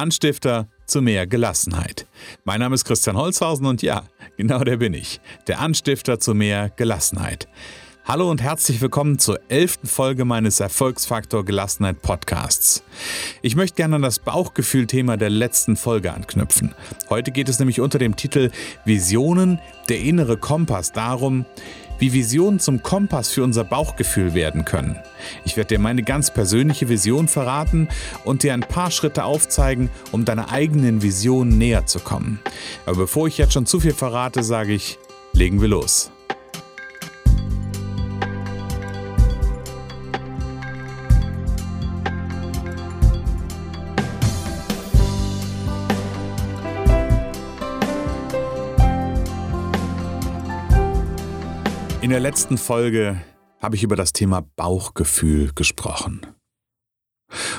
Anstifter zu mehr Gelassenheit. Mein Name ist Christian Holzhausen und ja, genau der bin ich, der Anstifter zu mehr Gelassenheit. Hallo und herzlich willkommen zur elften Folge meines Erfolgsfaktor Gelassenheit Podcasts. Ich möchte gerne an das Bauchgefühl-Thema der letzten Folge anknüpfen. Heute geht es nämlich unter dem Titel Visionen, der innere Kompass darum, wie Visionen zum Kompass für unser Bauchgefühl werden können. Ich werde dir meine ganz persönliche Vision verraten und dir ein paar Schritte aufzeigen, um deiner eigenen Vision näher zu kommen. Aber bevor ich jetzt schon zu viel verrate, sage ich, legen wir los. In der letzten Folge habe ich über das Thema Bauchgefühl gesprochen.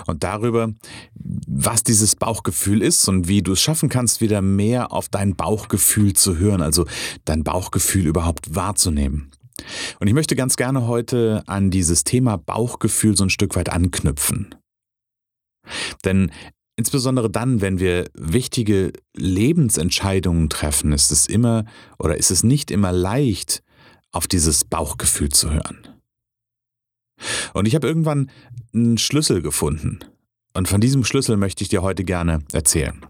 Und darüber, was dieses Bauchgefühl ist und wie du es schaffen kannst, wieder mehr auf dein Bauchgefühl zu hören, also dein Bauchgefühl überhaupt wahrzunehmen. Und ich möchte ganz gerne heute an dieses Thema Bauchgefühl so ein Stück weit anknüpfen. Denn insbesondere dann, wenn wir wichtige Lebensentscheidungen treffen, ist es immer oder ist es nicht immer leicht, auf dieses Bauchgefühl zu hören. Und ich habe irgendwann einen Schlüssel gefunden. Und von diesem Schlüssel möchte ich dir heute gerne erzählen.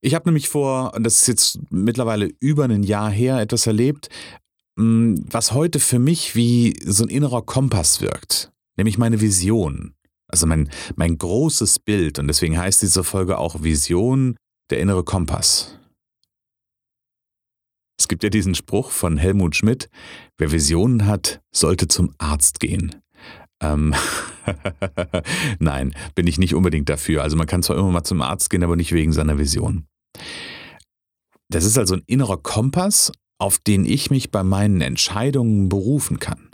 Ich habe nämlich vor, und das ist jetzt mittlerweile über ein Jahr her, etwas erlebt, mm, was heute für mich wie so ein innerer Kompass wirkt, nämlich meine Vision. Also mein, mein großes Bild. Und deswegen heißt diese Folge auch Vision, der innere Kompass. Es gibt ja diesen Spruch von Helmut Schmidt, wer Visionen hat, sollte zum Arzt gehen. Ähm Nein, bin ich nicht unbedingt dafür. Also man kann zwar immer mal zum Arzt gehen, aber nicht wegen seiner Vision. Das ist also ein innerer Kompass, auf den ich mich bei meinen Entscheidungen berufen kann.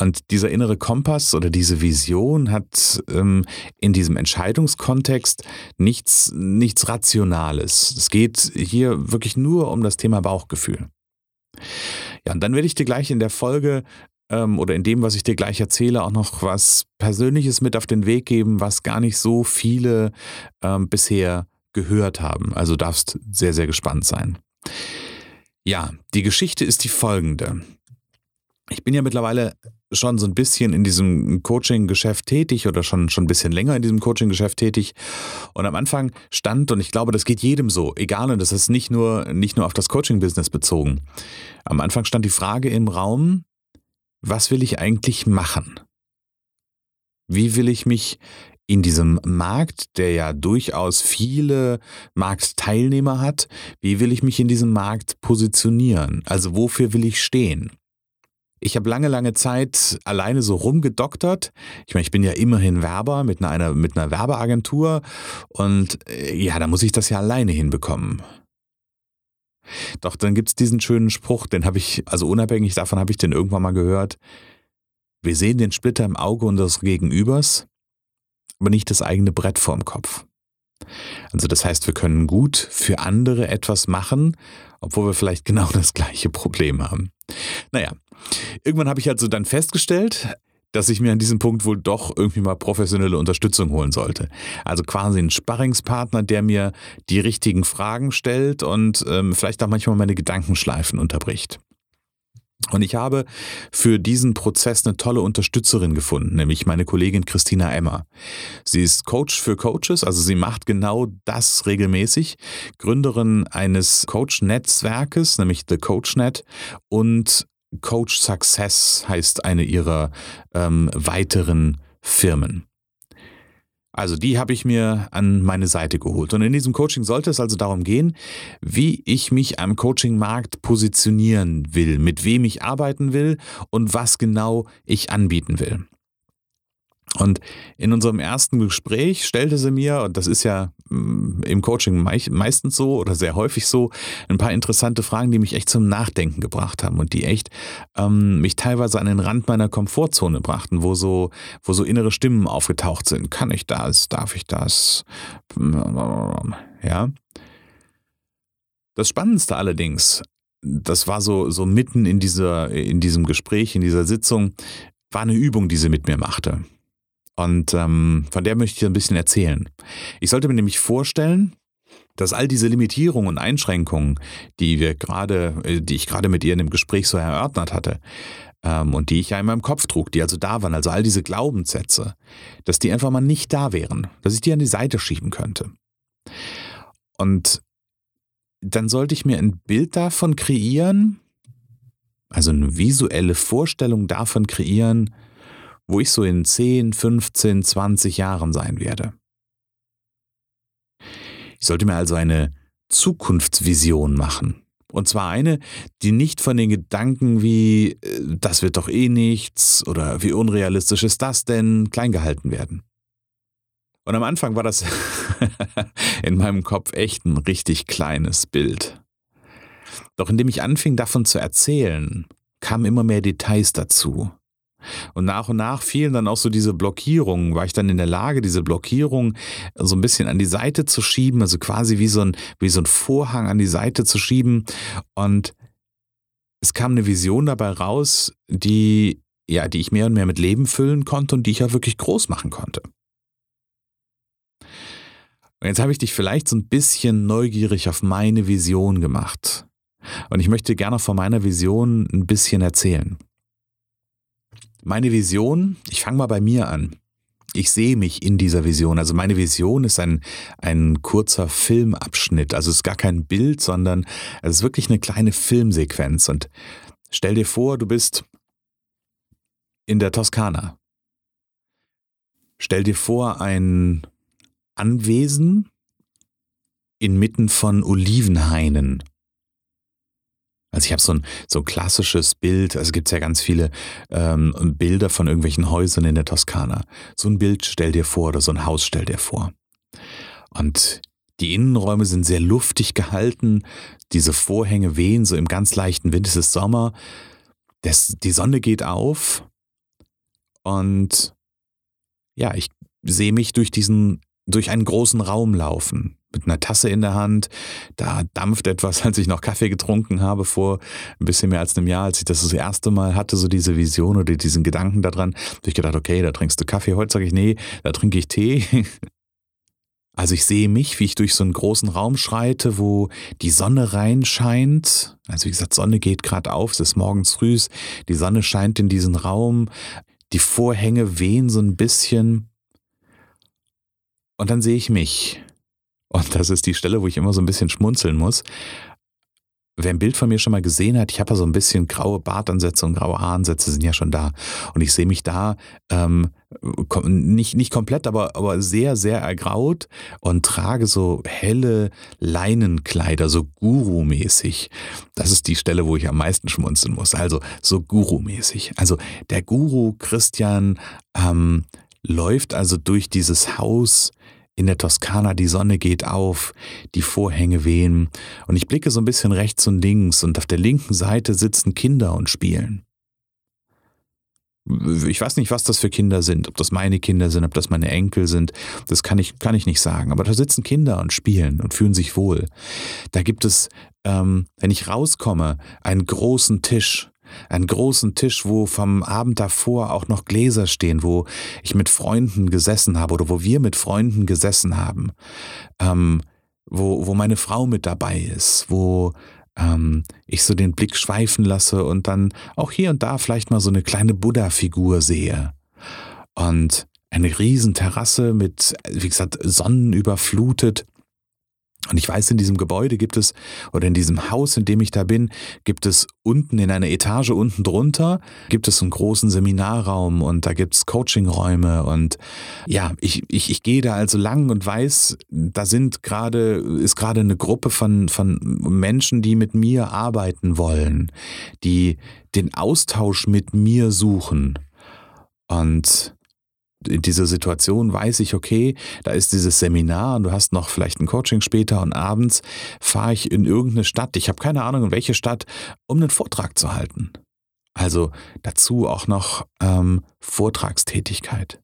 Und dieser innere Kompass oder diese Vision hat ähm, in diesem Entscheidungskontext nichts, nichts Rationales. Es geht hier wirklich nur um das Thema Bauchgefühl. Ja, und dann werde ich dir gleich in der Folge ähm, oder in dem, was ich dir gleich erzähle, auch noch was Persönliches mit auf den Weg geben, was gar nicht so viele ähm, bisher gehört haben. Also darfst sehr, sehr gespannt sein. Ja, die Geschichte ist die folgende. Ich bin ja mittlerweile schon so ein bisschen in diesem Coaching-Geschäft tätig oder schon, schon ein bisschen länger in diesem Coaching-Geschäft tätig. Und am Anfang stand, und ich glaube, das geht jedem so, egal, und das ist nicht nur, nicht nur auf das Coaching-Business bezogen. Am Anfang stand die Frage im Raum, was will ich eigentlich machen? Wie will ich mich in diesem Markt, der ja durchaus viele Marktteilnehmer hat, wie will ich mich in diesem Markt positionieren? Also wofür will ich stehen? Ich habe lange, lange Zeit alleine so rumgedoktert. Ich meine, ich bin ja immerhin Werber mit einer, mit einer Werbeagentur und äh, ja, da muss ich das ja alleine hinbekommen. Doch dann gibt es diesen schönen Spruch, den habe ich, also unabhängig davon habe ich den irgendwann mal gehört. Wir sehen den Splitter im Auge unseres Gegenübers, aber nicht das eigene Brett vorm Kopf. Also das heißt, wir können gut für andere etwas machen, obwohl wir vielleicht genau das gleiche Problem haben. Naja, irgendwann habe ich also dann festgestellt, dass ich mir an diesem Punkt wohl doch irgendwie mal professionelle Unterstützung holen sollte. Also quasi einen Sparringspartner, der mir die richtigen Fragen stellt und ähm, vielleicht auch manchmal meine Gedankenschleifen unterbricht. Und ich habe für diesen Prozess eine tolle Unterstützerin gefunden, nämlich meine Kollegin Christina Emmer. Sie ist Coach für Coaches, also sie macht genau das regelmäßig, Gründerin eines Coach-Netzwerkes, nämlich The CoachNet und Coach Success heißt eine ihrer ähm, weiteren Firmen. Also die habe ich mir an meine Seite geholt. Und in diesem Coaching sollte es also darum gehen, wie ich mich am Coaching-Markt positionieren will, mit wem ich arbeiten will und was genau ich anbieten will. Und in unserem ersten Gespräch stellte sie mir, und das ist ja mm, im Coaching meistens so oder sehr häufig so, ein paar interessante Fragen, die mich echt zum Nachdenken gebracht haben und die echt ähm, mich teilweise an den Rand meiner Komfortzone brachten, wo so, wo so innere Stimmen aufgetaucht sind. Kann ich das? Darf ich das? Ja. Das Spannendste allerdings, das war so, so mitten in, dieser, in diesem Gespräch, in dieser Sitzung, war eine Übung, die sie mit mir machte. Und ähm, von der möchte ich ein bisschen erzählen. Ich sollte mir nämlich vorstellen, dass all diese Limitierungen und Einschränkungen, die wir gerade, äh, die ich gerade mit ihr in dem Gespräch so erörtert hatte, ähm, und die ich ja in meinem Kopf trug, die also da waren, also all diese Glaubenssätze, dass die einfach mal nicht da wären, dass ich die an die Seite schieben könnte. Und dann sollte ich mir ein Bild davon kreieren, also eine visuelle Vorstellung davon kreieren, wo ich so in 10, 15, 20 Jahren sein werde. Ich sollte mir also eine Zukunftsvision machen. Und zwar eine, die nicht von den Gedanken wie, äh, das wird doch eh nichts oder wie unrealistisch ist das denn, klein gehalten werden. Und am Anfang war das in meinem Kopf echt ein richtig kleines Bild. Doch indem ich anfing davon zu erzählen, kamen immer mehr Details dazu. Und nach und nach fielen dann auch so diese Blockierungen, war ich dann in der Lage, diese Blockierung so ein bisschen an die Seite zu schieben, also quasi wie so ein, wie so ein Vorhang an die Seite zu schieben. Und es kam eine Vision dabei raus, die, ja, die ich mehr und mehr mit Leben füllen konnte und die ich auch wirklich groß machen konnte. Und jetzt habe ich dich vielleicht so ein bisschen neugierig auf meine Vision gemacht. Und ich möchte gerne von meiner Vision ein bisschen erzählen. Meine Vision, ich fange mal bei mir an. Ich sehe mich in dieser Vision. Also meine Vision ist ein, ein kurzer Filmabschnitt. Also es ist gar kein Bild, sondern es ist wirklich eine kleine Filmsequenz. Und stell dir vor, du bist in der Toskana. Stell dir vor, ein Anwesen inmitten von Olivenhainen. Also ich habe so ein, so ein klassisches Bild, also gibt es ja ganz viele ähm, Bilder von irgendwelchen Häusern in der Toskana. So ein Bild stell dir vor oder so ein Haus stell dir vor. Und die Innenräume sind sehr luftig gehalten, diese Vorhänge wehen so im ganz leichten Wind, es ist Sommer, das, die Sonne geht auf und ja, ich sehe mich durch diesen, durch einen großen Raum laufen mit einer Tasse in der Hand. Da dampft etwas, als ich noch Kaffee getrunken habe vor ein bisschen mehr als einem Jahr, als ich das das erste Mal hatte, so diese Vision oder diesen Gedanken daran. habe ich gedacht, okay, da trinkst du Kaffee. Heute sage ich, nee, da trinke ich Tee. Also ich sehe mich, wie ich durch so einen großen Raum schreite, wo die Sonne reinscheint. Also wie gesagt, Sonne geht gerade auf, es ist morgens früh, die Sonne scheint in diesen Raum, die Vorhänge wehen so ein bisschen. Und dann sehe ich mich. Und das ist die Stelle, wo ich immer so ein bisschen schmunzeln muss. Wer ein Bild von mir schon mal gesehen hat, ich habe ja so ein bisschen graue Bartansätze und graue Haaransätze sind ja schon da. Und ich sehe mich da ähm, nicht, nicht komplett, aber, aber sehr, sehr ergraut und trage so helle Leinenkleider, so Guru-mäßig. Das ist die Stelle, wo ich am meisten schmunzeln muss. Also so Guru-mäßig. Also der Guru Christian ähm, läuft also durch dieses Haus in der Toskana, die Sonne geht auf, die Vorhänge wehen und ich blicke so ein bisschen rechts und links und auf der linken Seite sitzen Kinder und spielen. Ich weiß nicht, was das für Kinder sind, ob das meine Kinder sind, ob das meine Enkel sind, das kann ich, kann ich nicht sagen. Aber da sitzen Kinder und spielen und fühlen sich wohl. Da gibt es, ähm, wenn ich rauskomme, einen großen Tisch einen großen Tisch, wo vom Abend davor auch noch Gläser stehen, wo ich mit Freunden gesessen habe oder wo wir mit Freunden gesessen haben, ähm, wo, wo meine Frau mit dabei ist, wo ähm, ich so den Blick schweifen lasse und dann auch hier und da vielleicht mal so eine kleine Buddha-Figur sehe. Und eine riesen Terrasse mit, wie gesagt, Sonnenüberflutet und ich weiß, in diesem Gebäude gibt es, oder in diesem Haus, in dem ich da bin, gibt es unten in einer Etage unten drunter, gibt es einen großen Seminarraum und da gibt es Coachingräume und ja, ich, ich, ich gehe da also lang und weiß, da sind gerade, ist gerade eine Gruppe von, von Menschen, die mit mir arbeiten wollen, die den Austausch mit mir suchen. Und in dieser Situation weiß ich, okay, da ist dieses Seminar und du hast noch vielleicht ein Coaching später und abends fahre ich in irgendeine Stadt, ich habe keine Ahnung in welche Stadt, um einen Vortrag zu halten. Also dazu auch noch ähm, Vortragstätigkeit.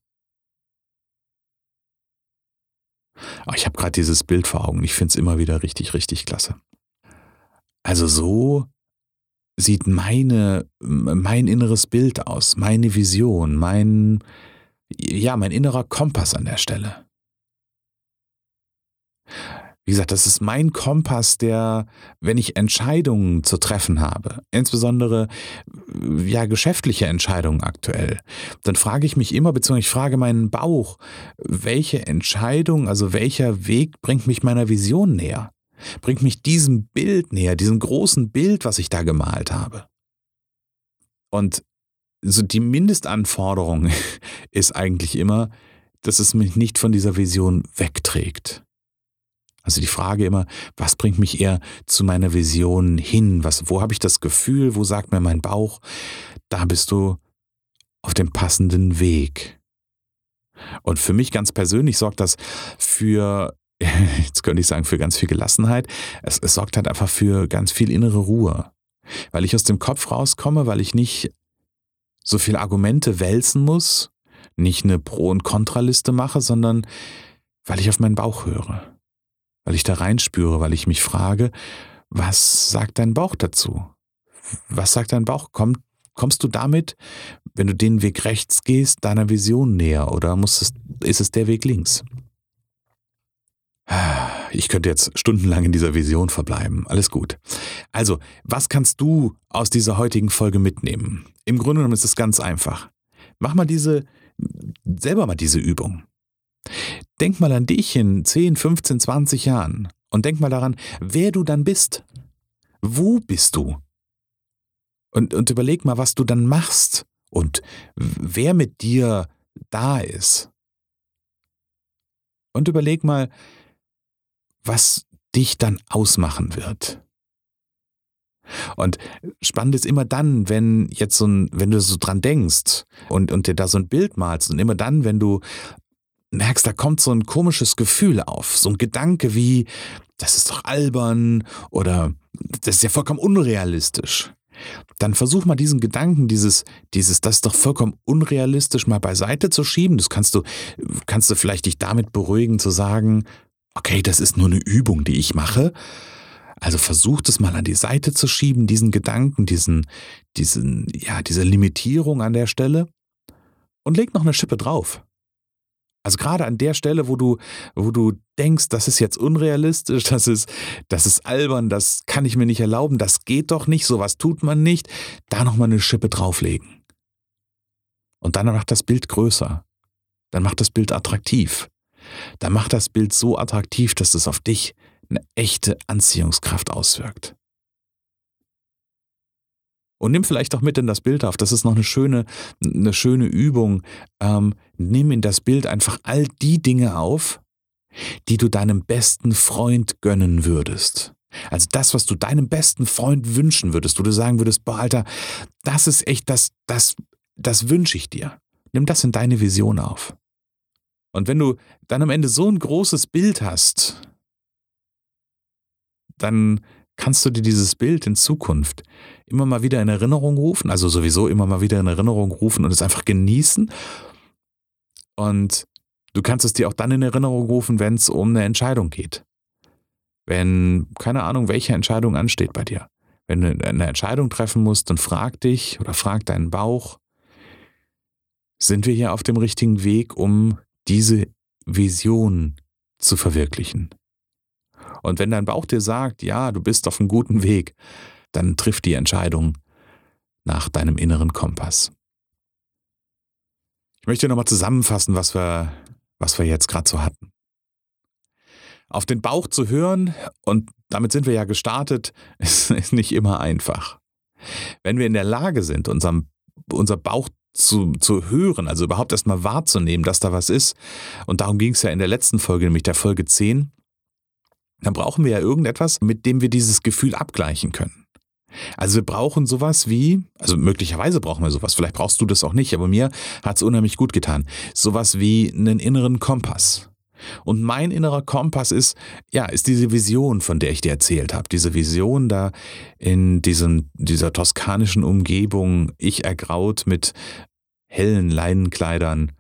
Oh, ich habe gerade dieses Bild vor Augen. Ich finde es immer wieder richtig, richtig klasse. Also so sieht meine, mein inneres Bild aus, meine Vision, mein, ja, mein innerer Kompass an der Stelle. Wie gesagt, das ist mein Kompass, der, wenn ich Entscheidungen zu treffen habe, insbesondere ja geschäftliche Entscheidungen aktuell, dann frage ich mich immer, beziehungsweise ich frage meinen Bauch, welche Entscheidung, also welcher Weg bringt mich meiner Vision näher? Bringt mich diesem Bild näher, diesem großen Bild, was ich da gemalt habe? Und so die Mindestanforderung ist eigentlich immer, dass es mich nicht von dieser Vision wegträgt. Also die Frage immer, was bringt mich eher zu meiner Vision hin? Was, wo habe ich das Gefühl? Wo sagt mir mein Bauch? Da bist du auf dem passenden Weg. Und für mich ganz persönlich sorgt das für, jetzt könnte ich sagen, für ganz viel Gelassenheit. Es, es sorgt halt einfach für ganz viel innere Ruhe. Weil ich aus dem Kopf rauskomme, weil ich nicht so viele Argumente wälzen muss, nicht eine Pro- und Kontraliste mache, sondern weil ich auf meinen Bauch höre weil ich da reinspüre, weil ich mich frage, was sagt dein Bauch dazu? Was sagt dein Bauch? Komm, kommst du damit, wenn du den Weg rechts gehst, deiner Vision näher oder muss es, ist es der Weg links? Ich könnte jetzt stundenlang in dieser Vision verbleiben. Alles gut. Also, was kannst du aus dieser heutigen Folge mitnehmen? Im Grunde genommen ist es ganz einfach. Mach mal diese, selber mal diese Übung. Denk mal an dich in 10, 15, 20 Jahren und denk mal daran, wer du dann bist. Wo bist du? Und, und überleg mal, was du dann machst und wer mit dir da ist. Und überleg mal, was dich dann ausmachen wird. Und spannend ist immer dann, wenn jetzt so ein, wenn du so dran denkst und, und dir da so ein Bild malst und immer dann, wenn du merkst, da kommt so ein komisches Gefühl auf, so ein Gedanke wie, das ist doch albern oder das ist ja vollkommen unrealistisch. Dann versuch mal diesen Gedanken, dieses, dieses, das ist doch vollkommen unrealistisch, mal beiseite zu schieben. Das kannst du, kannst du vielleicht dich damit beruhigen, zu sagen, okay, das ist nur eine Übung, die ich mache. Also versuch das mal an die Seite zu schieben, diesen Gedanken, diesen, diesen, ja, diese Limitierung an der Stelle und leg noch eine Schippe drauf. Also gerade an der Stelle, wo du, wo du denkst, das ist jetzt unrealistisch, das ist, das ist albern, das kann ich mir nicht erlauben, das geht doch nicht, sowas tut man nicht, da nochmal eine Schippe drauflegen. Und dann macht das Bild größer. Dann macht das Bild attraktiv. Dann macht das Bild so attraktiv, dass es auf dich eine echte Anziehungskraft auswirkt. Und nimm vielleicht auch mit in das Bild auf. Das ist noch eine schöne, eine schöne Übung. Ähm, nimm in das Bild einfach all die Dinge auf, die du deinem besten Freund gönnen würdest. Also das, was du deinem besten Freund wünschen würdest, wo du sagen würdest, boah, Alter, das ist echt, das, das, das wünsche ich dir. Nimm das in deine Vision auf. Und wenn du dann am Ende so ein großes Bild hast, dann kannst du dir dieses Bild in Zukunft immer mal wieder in Erinnerung rufen, also sowieso immer mal wieder in Erinnerung rufen und es einfach genießen. Und du kannst es dir auch dann in Erinnerung rufen, wenn es um eine Entscheidung geht. Wenn, keine Ahnung, welche Entscheidung ansteht bei dir. Wenn du eine Entscheidung treffen musst, dann frag dich oder frag deinen Bauch, sind wir hier auf dem richtigen Weg, um diese Vision zu verwirklichen? Und wenn dein Bauch dir sagt, ja, du bist auf einem guten Weg, dann triff die Entscheidung nach deinem inneren Kompass. Ich möchte nochmal zusammenfassen, was wir, was wir jetzt gerade so hatten. Auf den Bauch zu hören, und damit sind wir ja gestartet, ist, ist nicht immer einfach. Wenn wir in der Lage sind, unserem, unser Bauch zu, zu hören, also überhaupt erstmal wahrzunehmen, dass da was ist, und darum ging es ja in der letzten Folge, nämlich der Folge 10, dann brauchen wir ja irgendetwas, mit dem wir dieses Gefühl abgleichen können. Also wir brauchen sowas wie, also möglicherweise brauchen wir sowas, vielleicht brauchst du das auch nicht, aber mir hat es unheimlich gut getan, sowas wie einen inneren Kompass. Und mein innerer Kompass ist, ja, ist diese Vision, von der ich dir erzählt habe. Diese Vision da in diesen, dieser toskanischen Umgebung, ich ergraut mit hellen Leinenkleidern,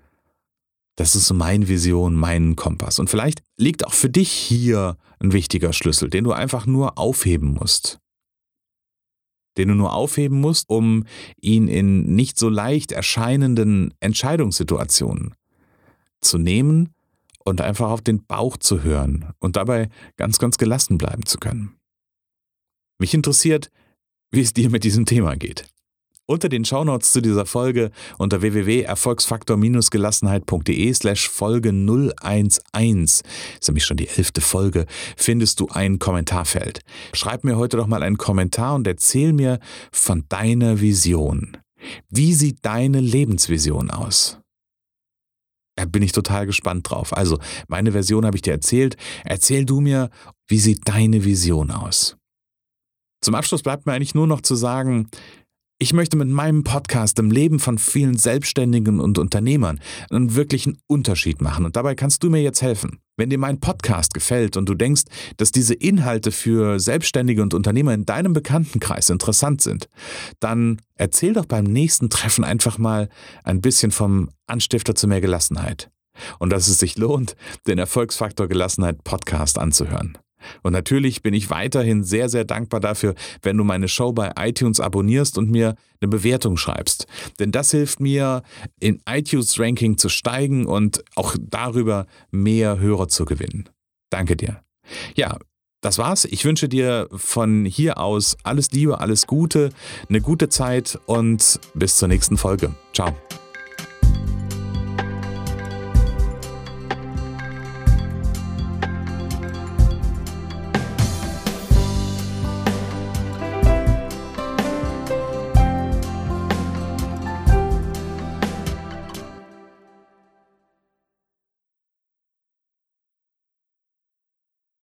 das ist meine Vision, mein Kompass. Und vielleicht liegt auch für dich hier ein wichtiger Schlüssel, den du einfach nur aufheben musst. den du nur aufheben musst, um ihn in nicht so leicht erscheinenden Entscheidungssituationen zu nehmen und einfach auf den Bauch zu hören und dabei ganz, ganz gelassen bleiben zu können. Mich interessiert, wie es dir mit diesem Thema geht. Unter den Shownotes zu dieser Folge unter www.erfolgsfaktor-gelassenheit.de slash Folge 011, ist nämlich schon die elfte Folge, findest du ein Kommentarfeld. Schreib mir heute doch mal einen Kommentar und erzähl mir von deiner Vision. Wie sieht deine Lebensvision aus? Bin ich total gespannt drauf. Also, meine Version habe ich dir erzählt. Erzähl du mir, wie sieht deine Vision aus? Zum Abschluss bleibt mir eigentlich nur noch zu sagen, ich möchte mit meinem Podcast im Leben von vielen Selbstständigen und Unternehmern einen wirklichen Unterschied machen und dabei kannst du mir jetzt helfen. Wenn dir mein Podcast gefällt und du denkst, dass diese Inhalte für Selbstständige und Unternehmer in deinem Bekanntenkreis interessant sind, dann erzähl doch beim nächsten Treffen einfach mal ein bisschen vom Anstifter zu mehr Gelassenheit. Und dass es sich lohnt, den Erfolgsfaktor Gelassenheit Podcast anzuhören. Und natürlich bin ich weiterhin sehr, sehr dankbar dafür, wenn du meine Show bei iTunes abonnierst und mir eine Bewertung schreibst. Denn das hilft mir, in iTunes Ranking zu steigen und auch darüber mehr Hörer zu gewinnen. Danke dir. Ja, das war's. Ich wünsche dir von hier aus alles Liebe, alles Gute, eine gute Zeit und bis zur nächsten Folge. Ciao.